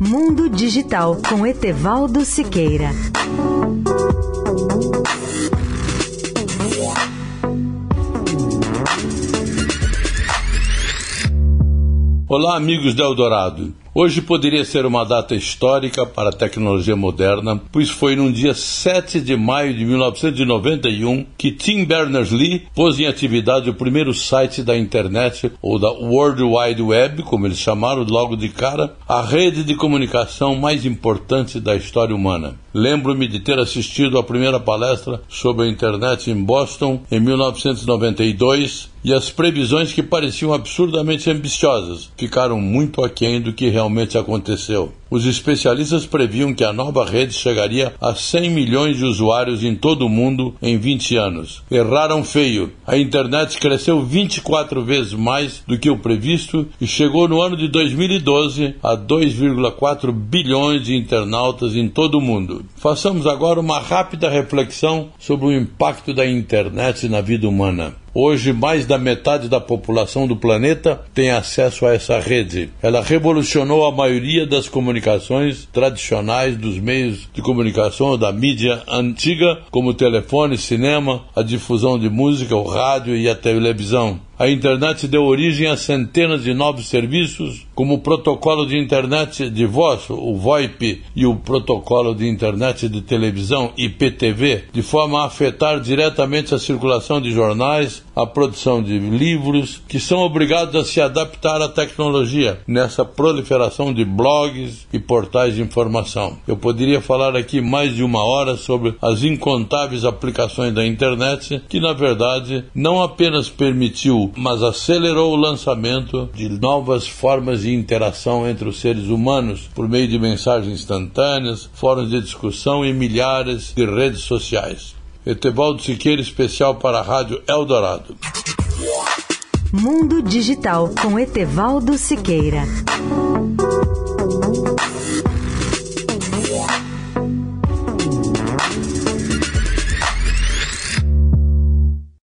Mundo Digital com Etevaldo Siqueira. Olá, amigos do Eldorado. Hoje poderia ser uma data histórica para a tecnologia moderna, pois foi num dia 7 de maio de 1991 que Tim Berners-Lee pôs em atividade o primeiro site da internet, ou da World Wide Web, como eles chamaram logo de cara, a rede de comunicação mais importante da história humana. Lembro-me de ter assistido à primeira palestra sobre a internet em Boston em 1992 e as previsões que pareciam absurdamente ambiciosas ficaram muito aquém do que realmente aconteceu. Os especialistas previam que a nova rede chegaria a 100 milhões de usuários em todo o mundo em 20 anos. Erraram feio. A internet cresceu 24 vezes mais do que o previsto e chegou no ano de 2012 a 2,4 bilhões de internautas em todo o mundo. Façamos agora uma rápida reflexão sobre o impacto da internet na vida humana. Hoje, mais da metade da população do planeta tem acesso a essa rede. Ela revolucionou a maioria das comunicações tradicionais dos meios de comunicação da mídia antiga, como telefone, cinema, a difusão de música, o rádio e a televisão. A internet deu origem a centenas de novos serviços, como o protocolo de internet de voz, o VoIP, e o protocolo de internet de televisão, IPTV, de forma a afetar diretamente a circulação de jornais, a produção de livros, que são obrigados a se adaptar à tecnologia nessa proliferação de blogs e portais de informação. Eu poderia falar aqui mais de uma hora sobre as incontáveis aplicações da internet, que na verdade não apenas permitiu mas acelerou o lançamento de novas formas de interação entre os seres humanos por meio de mensagens instantâneas, fóruns de discussão e milhares de redes sociais. Etevaldo Siqueira, especial para a Rádio Eldorado. Mundo Digital com Etevaldo Siqueira.